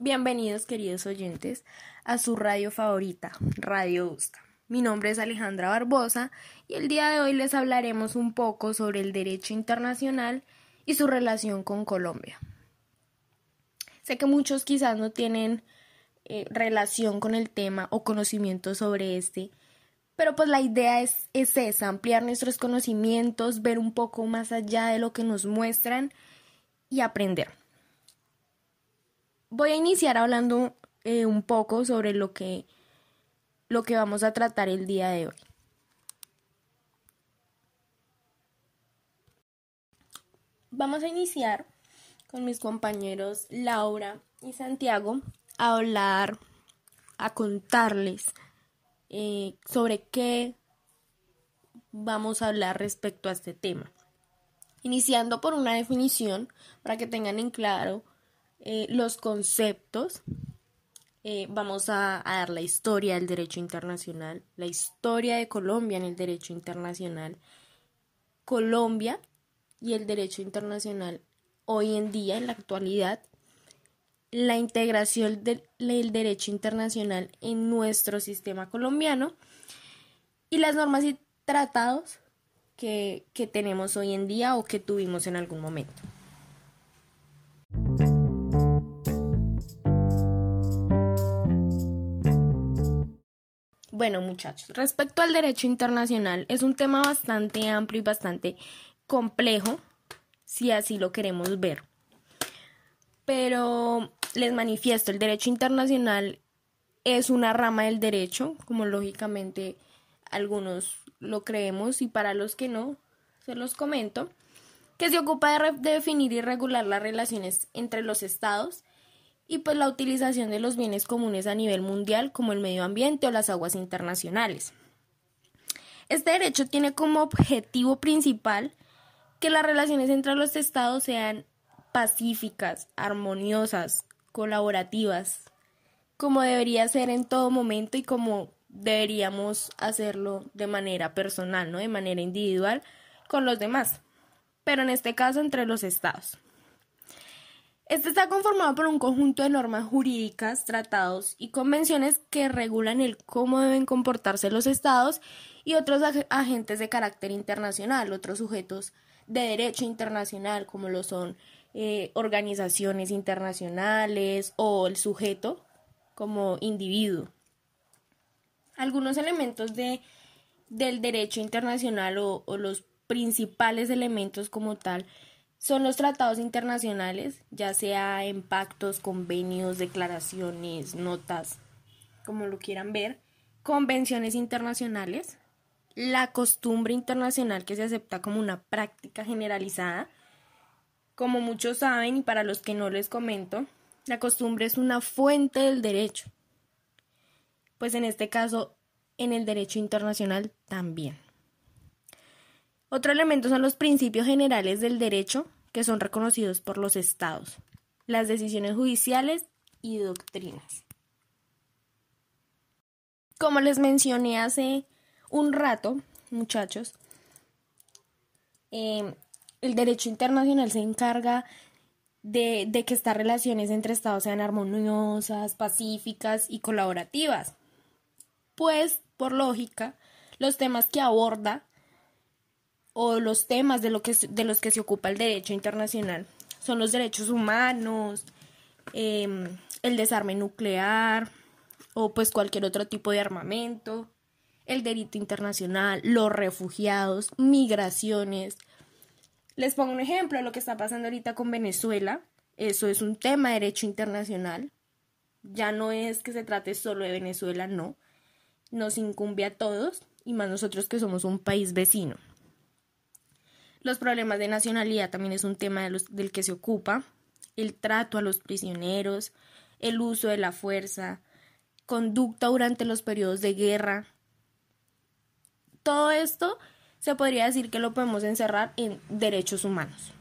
Bienvenidos queridos oyentes a su radio favorita, Radio Usta. Mi nombre es Alejandra Barbosa y el día de hoy les hablaremos un poco sobre el derecho internacional y su relación con Colombia. Sé que muchos quizás no tienen eh, relación con el tema o conocimiento sobre este, pero pues la idea es, es esa, ampliar nuestros conocimientos, ver un poco más allá de lo que nos muestran y aprender voy a iniciar hablando eh, un poco sobre lo que, lo que vamos a tratar el día de hoy. Vamos a iniciar con mis compañeros Laura y Santiago a hablar, a contarles eh, sobre qué vamos a hablar respecto a este tema. Iniciando por una definición para que tengan en claro eh, los conceptos. Eh, vamos a, dar la historia del derecho internacional, la historia de Colombia en el derecho internacional, Colombia y el derecho internacional hoy en día, en la actualidad, la integración del, del derecho internacional en nuestro sistema colombiano y las normas y tratados que, que tenemos hoy en día o que tuvimos en algún momento. Bueno, muchachos, respecto al derecho internacional, es un tema bastante amplio y bastante complejo, si así lo queremos ver. Pero les manifiesto, el derecho internacional es una rama del derecho, como lógicamente algunos lo creemos y para los que no, se los comento, que se ocupa de, de definir y regular las relaciones entre los estados y pues la utilización de los bienes comunes a nivel mundial como el medio ambiente o las aguas internacionales. Este derecho tiene como objetivo principal que las relaciones entre los estados sean pacíficas, armoniosas, colaborativas, como debería ser en todo momento y como deberíamos hacerlo de manera personal, ¿no? De manera individual con los demás, pero en este caso entre los estados. Este está conformado por un conjunto de normas jurídicas, tratados y convenciones que regulan el cómo deben comportarse los estados y otros agentes de carácter internacional, otros sujetos de derecho internacional, como lo son eh, organizaciones internacionales o el sujeto como individuo. Algunos elementos de, del derecho internacional o los principales elementos como tal son los tratados internacionales, ya sea en pactos, convenios, declaraciones, notas, como lo quieran ver, convenciones internacionales, la costumbre internacional que se acepta como una práctica generalizada. Como muchos saben y para los que no les comento, la costumbre es una fuente del derecho. Pues en este caso, en el derecho internacional también. Otro elemento son los principios generales del derecho que son reconocidos por los estados, las decisiones judiciales y doctrinas. Como les mencioné hace un rato, muchachos, em, el derecho internacional se encarga de, que estas relaciones entre estados sean armoniosas, pacíficas y colaborativas. Pues, por lógica, los temas que aborda o los temas de, lo que, de los que se ocupa el derecho internacional son los derechos humanos, em, el desarme nuclear o pues cualquier otro tipo de armamento, el derecho internacional, los refugiados, migraciones. Les pongo un ejemplo, lo que está pasando ahorita con Venezuela, eso es un tema de derecho internacional, ya no es que se trate solo de Venezuela, no, nos incumbe a todos y más nosotros que somos un país vecino. Los problemas de nacionalidad también es un tema del que se ocupa. El trato a los prisioneros, el uso de la fuerza, conducta durante los periodos de guerra. Todo esto se podría decir que lo podemos encerrar en derechos humanos.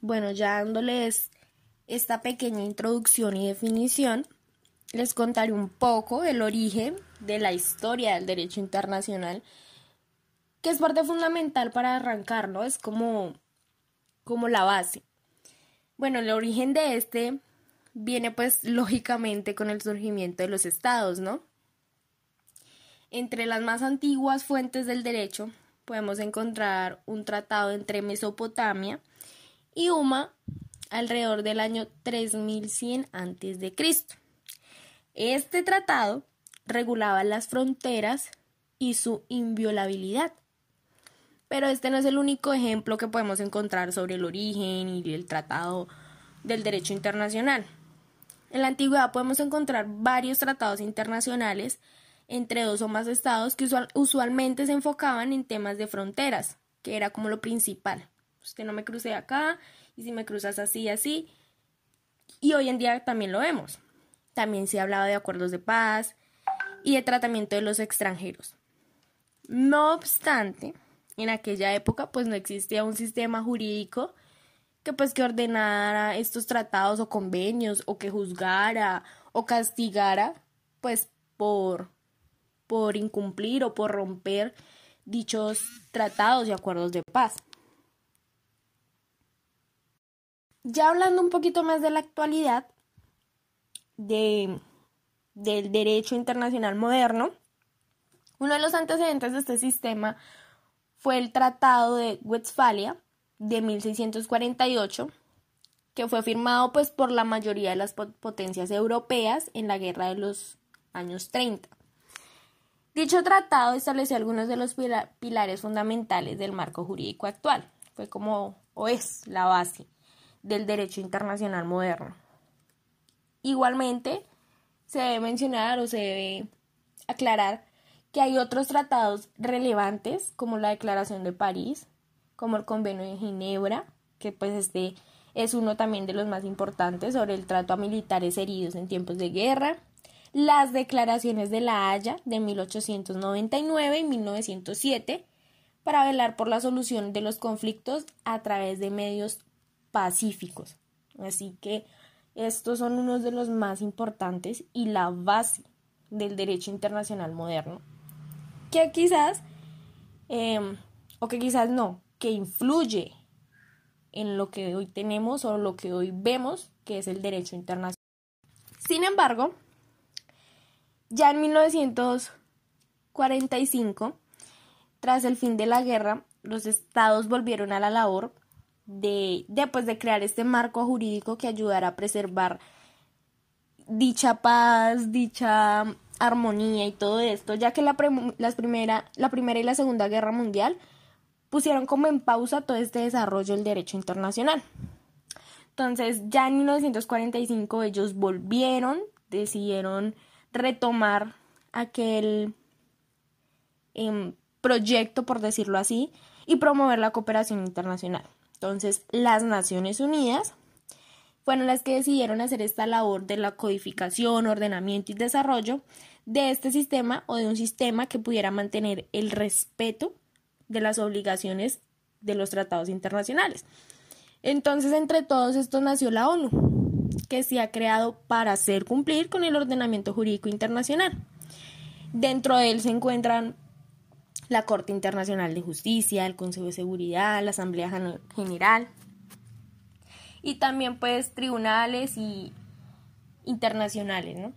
Bueno, ya dándoles esta pequeña introducción y definición, les contaré un poco del origen de la historia del derecho internacional, que es parte fundamental para arrancarlo, es como, como la base. Bueno, el origen de este viene pues lógicamente con el surgimiento de los estados, ¿no? Entre las más antiguas fuentes del derecho podemos encontrar un tratado entre Mesopotamia y Uma alrededor del año 3100 a.C. Este tratado regulaba las fronteras y su inviolabilidad. Pero este no es el único ejemplo que podemos encontrar sobre el origen y el tratado del derecho internacional. En la antigüedad podemos encontrar varios tratados internacionales entre dos o más estados que usualmente se enfocaban en temas de fronteras, que era como lo principal. Usted no me cruce acá y si me cruzas así, así. Y hoy en día también lo vemos. También se hablaba de acuerdos de paz y de tratamiento de los extranjeros. No obstante, en aquella época pues no existía un sistema jurídico que pues que ordenara estos tratados o convenios o que juzgara o castigara pues por por incumplir o por romper dichos tratados y acuerdos de paz. Ya hablando un poquito más de la actualidad de, del derecho internacional moderno, uno de los antecedentes de este sistema fue el Tratado de Westfalia de 1648, que fue firmado pues por la mayoría de las potencias europeas en la guerra de los años 30. Dicho tratado estableció algunos de los pilares fundamentales del marco jurídico actual. Fue como o es la base del derecho internacional moderno. Igualmente, se debe mencionar o se debe aclarar que hay otros tratados relevantes como la Declaración de París, como el Convenio de Ginebra, que pues este es uno también de los más importantes sobre el trato a militares heridos en tiempos de guerra, las declaraciones de la Haya de 1899 y 1907 para velar por la solución de los conflictos a través de medios pacíficos. Así que estos son unos de los más importantes y la base del derecho internacional moderno que quizás, em, o que quizás no, que influye en lo que hoy tenemos o lo que hoy vemos, que es el derecho internacional. Sin embargo, ya en 1945, tras el fin de la guerra, los estados volvieron a la labor de, de, pues, de crear este marco jurídico que ayudara a preservar dicha paz, dicha armonía y todo esto, ya que la, las primera, la Primera y la Segunda Guerra Mundial pusieron como en pausa todo este desarrollo del derecho internacional. Entonces, ya en 1945 ellos volvieron, decidieron retomar aquel em, proyecto, por decirlo así, y promover la cooperación internacional. Entonces, las Naciones Unidas fueron las que decidieron hacer esta labor de la codificación, ordenamiento y desarrollo de este sistema o de un sistema que pudiera mantener el respeto de las obligaciones de los tratados internacionales. Entonces, entre todos estos nació la ONU, que se ha creado para hacer cumplir con el ordenamiento jurídico internacional. Dentro de él se encuentran la Corte Internacional de Justicia, el Consejo de Seguridad, la Asamblea General, y también pues tribunales y internacionales, ¿no?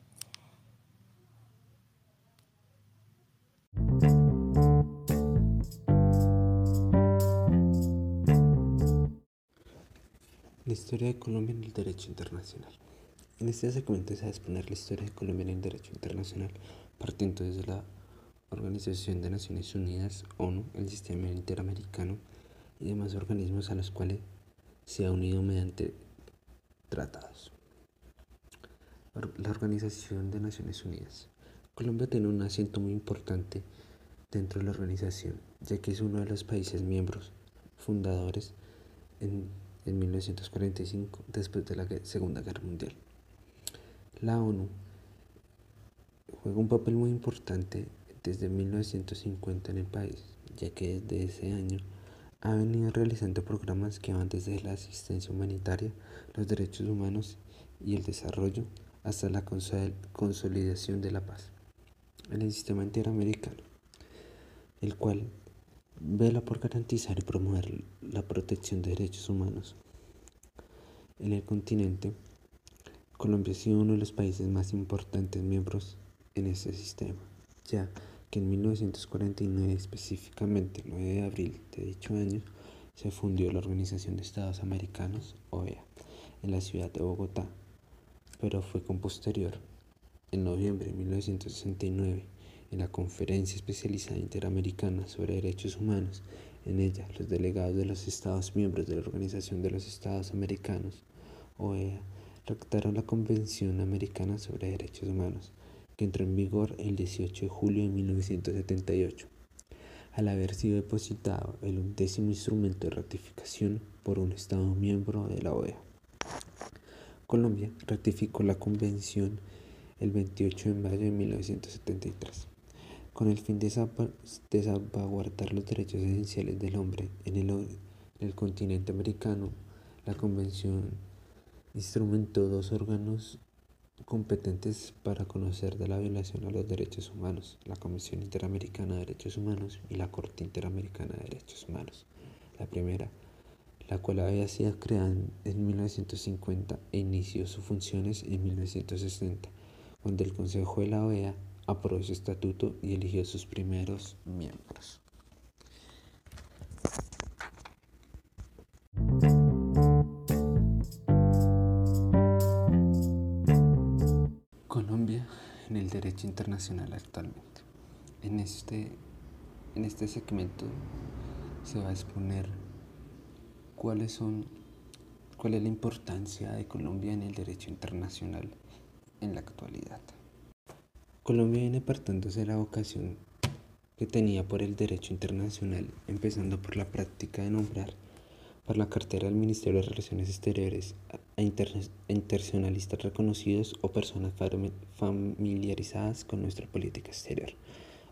La historia de Colombia en el derecho internacional. En este segmento se va a exponer la historia de Colombia en el derecho internacional, partiendo desde la Organización de Naciones Unidas, ONU, el sistema interamericano y demás organismos a los cuales se ha unido mediante tratados. La Organización de Naciones Unidas. Colombia tiene un asiento muy importante dentro de la organización, ya que es uno de los países miembros fundadores en, en 1945, después de la Segunda Guerra Mundial. La ONU juega un papel muy importante desde 1950 en el país, ya que desde ese año ha venido realizando programas que van desde la asistencia humanitaria, los derechos humanos y el desarrollo hasta la consolidación de la paz en el sistema interamericano, el cual vela por garantizar y promover la protección de derechos humanos. En el continente, Colombia ha sido uno de los países más importantes miembros en este sistema, ya que en 1949, específicamente el 9 de abril de dicho año, se fundió la Organización de Estados Americanos, OEA, en la ciudad de Bogotá, pero fue con posterior, en noviembre de 1969, en la Conferencia Especializada Interamericana sobre Derechos Humanos. En ella, los delegados de los Estados miembros de la Organización de los Estados Americanos, OEA, redactaron la Convención Americana sobre Derechos Humanos, entró en vigor el 18 de julio de 1978, al haber sido depositado el undécimo instrumento de ratificación por un Estado miembro de la OEA. Colombia ratificó la convención el 28 de mayo de 1973 con el fin de, salvaguardar los derechos esenciales del hombre en el, continente americano, la Convención instrumentó dos órganos competentes para conocer de la violación a los derechos humanos, la Comisión Interamericana de Derechos Humanos y la Corte Interamericana de Derechos Humanos. La primera, la cual había sido creada en 1950 e inició sus funciones en 1960, cuando el Consejo de la OEA aprobó su estatuto y eligió sus primeros miembros. Colombia en el derecho internacional actualmente. En este, en este segmento se va a exponer cuáles son, cuál es la importancia de Colombia en el derecho internacional en la actualidad. Colombia viene apartándose de la vocación que tenía por el derecho internacional, empezando por la práctica de nombrar por la cartera del Ministerio de Relaciones Exteriores a internacionalistas reconocidos o personas familiarizadas con nuestra política exterior.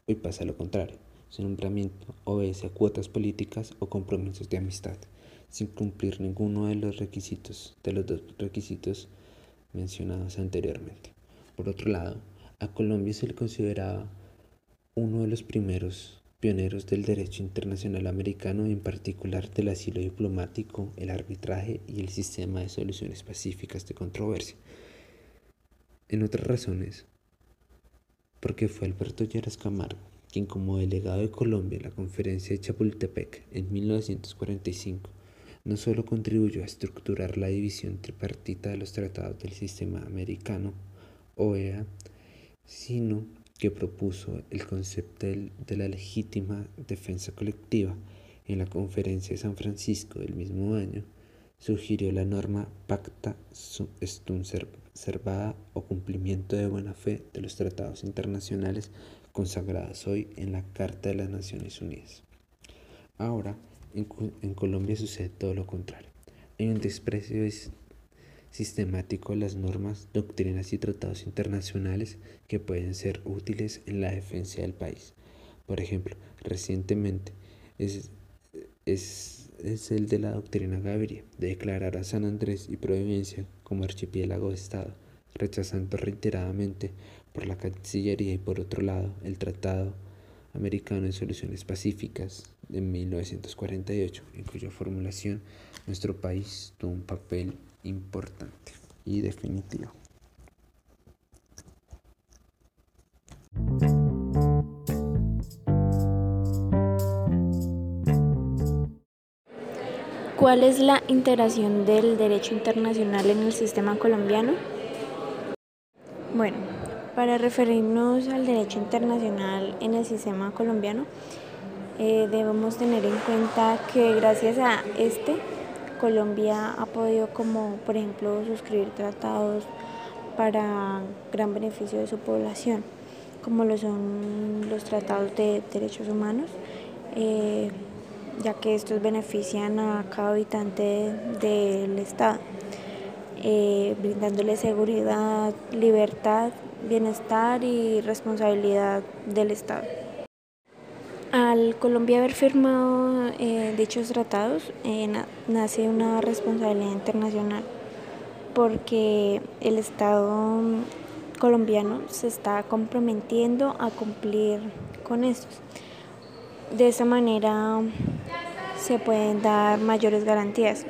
Hoy pasa lo contrario. Su nombramiento obedece a cuotas políticas o compromisos de amistad, sin cumplir ninguno de los requisitos de los dos requisitos mencionados anteriormente. Por otro lado, a Colombia se le consideraba uno de los primeros pioneros del derecho internacional americano, en particular del asilo diplomático, el arbitraje y el sistema de soluciones pacíficas de controversia. En otras razones, porque fue Alberto Lleras Camargo quien como delegado de Colombia en la conferencia de Chapultepec en 1945 no solo contribuyó a estructurar la división tripartita de los tratados del sistema americano, OEA, sino que propuso el concepto de la legítima defensa colectiva. En la conferencia de San Francisco del mismo año, sugirió la norma pacta sunt servada o cumplimiento de buena fe de los tratados internacionales consagrados hoy en la Carta de las Naciones Unidas. Ahora, en, en Colombia sucede todo lo contrario. Hay un desprecio sistemático las normas, doctrinas y tratados internacionales que pueden ser útiles en la defensa del país. Por ejemplo, recientemente es, es, es el de la doctrina Gaviria, de declarar a San Andrés y Providencia como archipiélago de Estado, rechazando reiteradamente por la Cancillería y por otro lado el Tratado Americano de Soluciones Pacíficas de 1948, en cuya formulación nuestro país tuvo un papel importante y definitivo. ¿Cuál es la integración del derecho internacional en el sistema colombiano? Bueno, para referirnos al derecho internacional en el sistema colombiano, eh, debemos tener en cuenta que gracias a este Colombia ha podido como por ejemplo suscribir tratados para gran beneficio de su población, como lo son los tratados de derechos humanos, eh, ya que estos benefician a cada habitante del Estado, eh, brindándole seguridad, libertad, bienestar y responsabilidad del Estado. Al Colombia haber firmado eh, dichos tratados, eh, nace una responsabilidad internacional porque el Estado colombiano se está comprometiendo a cumplir con estos. de esta manera se pueden dar mayores garantías,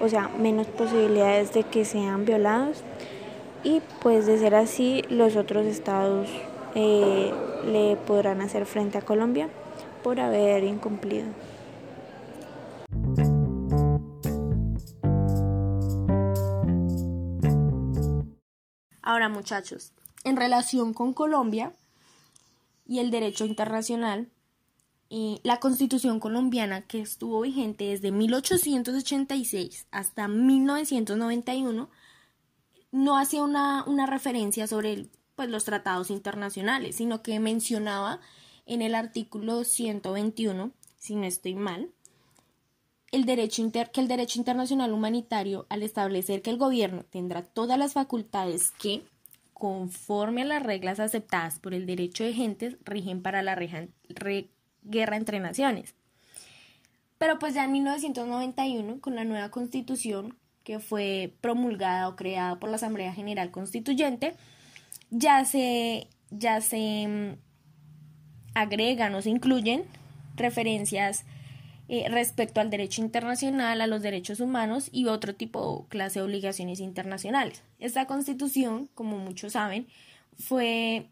o sea, menos posibilidades de que sean violados y pues de ser así los otros estados eh, le podrán hacer frente a Colombia por haber incumplido. Ahora muchachos, en relación con Colombia y el derecho internacional, eh, la constitución colombiana que estuvo vigente desde 1886 hasta 1991 no hacía una, una referencia sobre pues, los tratados internacionales, sino que mencionaba en el artículo 121, si no estoy mal, el derecho inter que el derecho internacional humanitario, al establecer que el gobierno tendrá todas las facultades que, conforme a las reglas aceptadas por el derecho de gentes, rigen para la guerra entre naciones. Pero pues ya en 1991, con la nueva constitución que fue promulgada o creada por la Asamblea General Constituyente, ya se, ya se mm, agregan o se incluyen referencias eh, respecto al derecho internacional, a los derechos humanos y otro tipo clase de obligaciones internacionales. Esta constitución, como muchos saben, fue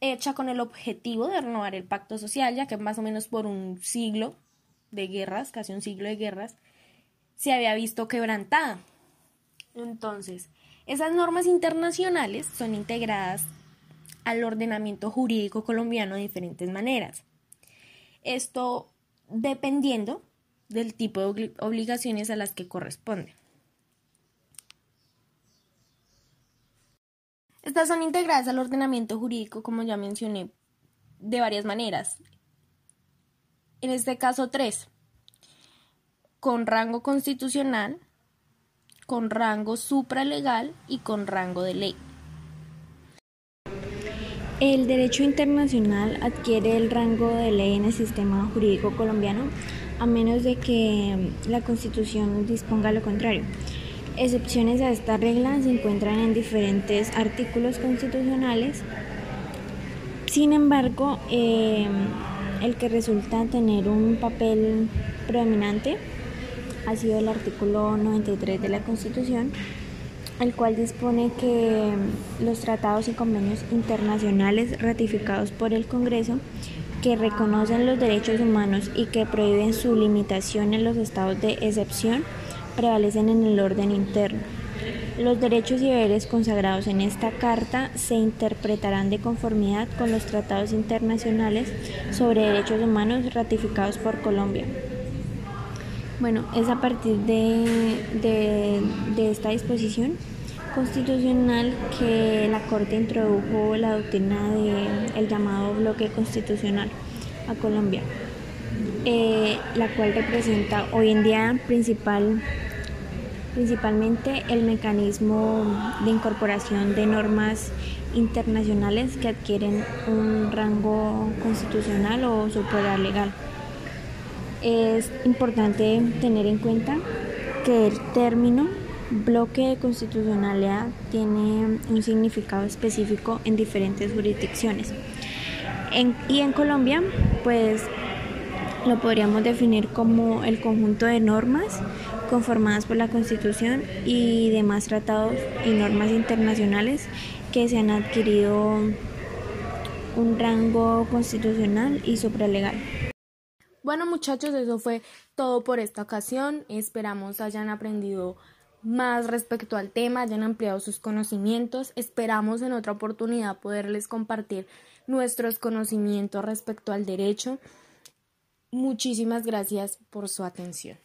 hecha con el objetivo de renovar el pacto social, ya que más o menos por un siglo de guerras, casi un siglo de guerras, se había visto quebrantada. Entonces, esas normas internacionales son integradas al ordenamiento jurídico colombiano de diferentes maneras. Esto dependiendo del tipo de obligaciones a las que corresponden. Estas son integradas al ordenamiento jurídico, como ya mencioné, de varias maneras. En este caso, tres. Con rango constitucional, con rango supralegal y con rango de ley. El derecho internacional adquiere el rango de ley en el sistema jurídico colombiano a menos de que la Constitución disponga lo contrario. Excepciones a esta regla se encuentran en diferentes artículos constitucionales. Sin embargo, eh, el que resulta tener un papel predominante ha sido el artículo 93 de la Constitución, el cual dispone que los tratados y convenios internacionales ratificados por el Congreso que reconocen los derechos humanos y que prohíben su limitación en los estados de excepción prevalecen en el orden interno. Los derechos y deberes consagrados en esta carta se interpretarán de conformidad con los tratados internacionales sobre derechos humanos ratificados por Colombia. Bueno, es a partir de, esta disposición constitucional que la Corte introdujo la doctrina del llamado bloque constitucional a Colombia, eh, la cual representa hoy en día principal, principalmente el mecanismo de incorporación de normas internacionales que adquieren un rango constitucional o legal es importante tener en cuenta que el término bloque de constitucionalidad tiene un significado específico en diferentes jurisdicciones. y en Colombia, pues lo podríamos definir como el conjunto de normas conformadas por la Constitución y demás tratados y normas internacionales que se han adquirido un rango constitucional y supralegal. Bueno muchachos, eso fue todo por esta ocasión. Esperamos hayan aprendido más respecto al tema, hayan ampliado sus conocimientos. Esperamos en otra oportunidad poderles compartir nuestros conocimientos respecto al derecho. Muchísimas gracias por su atención.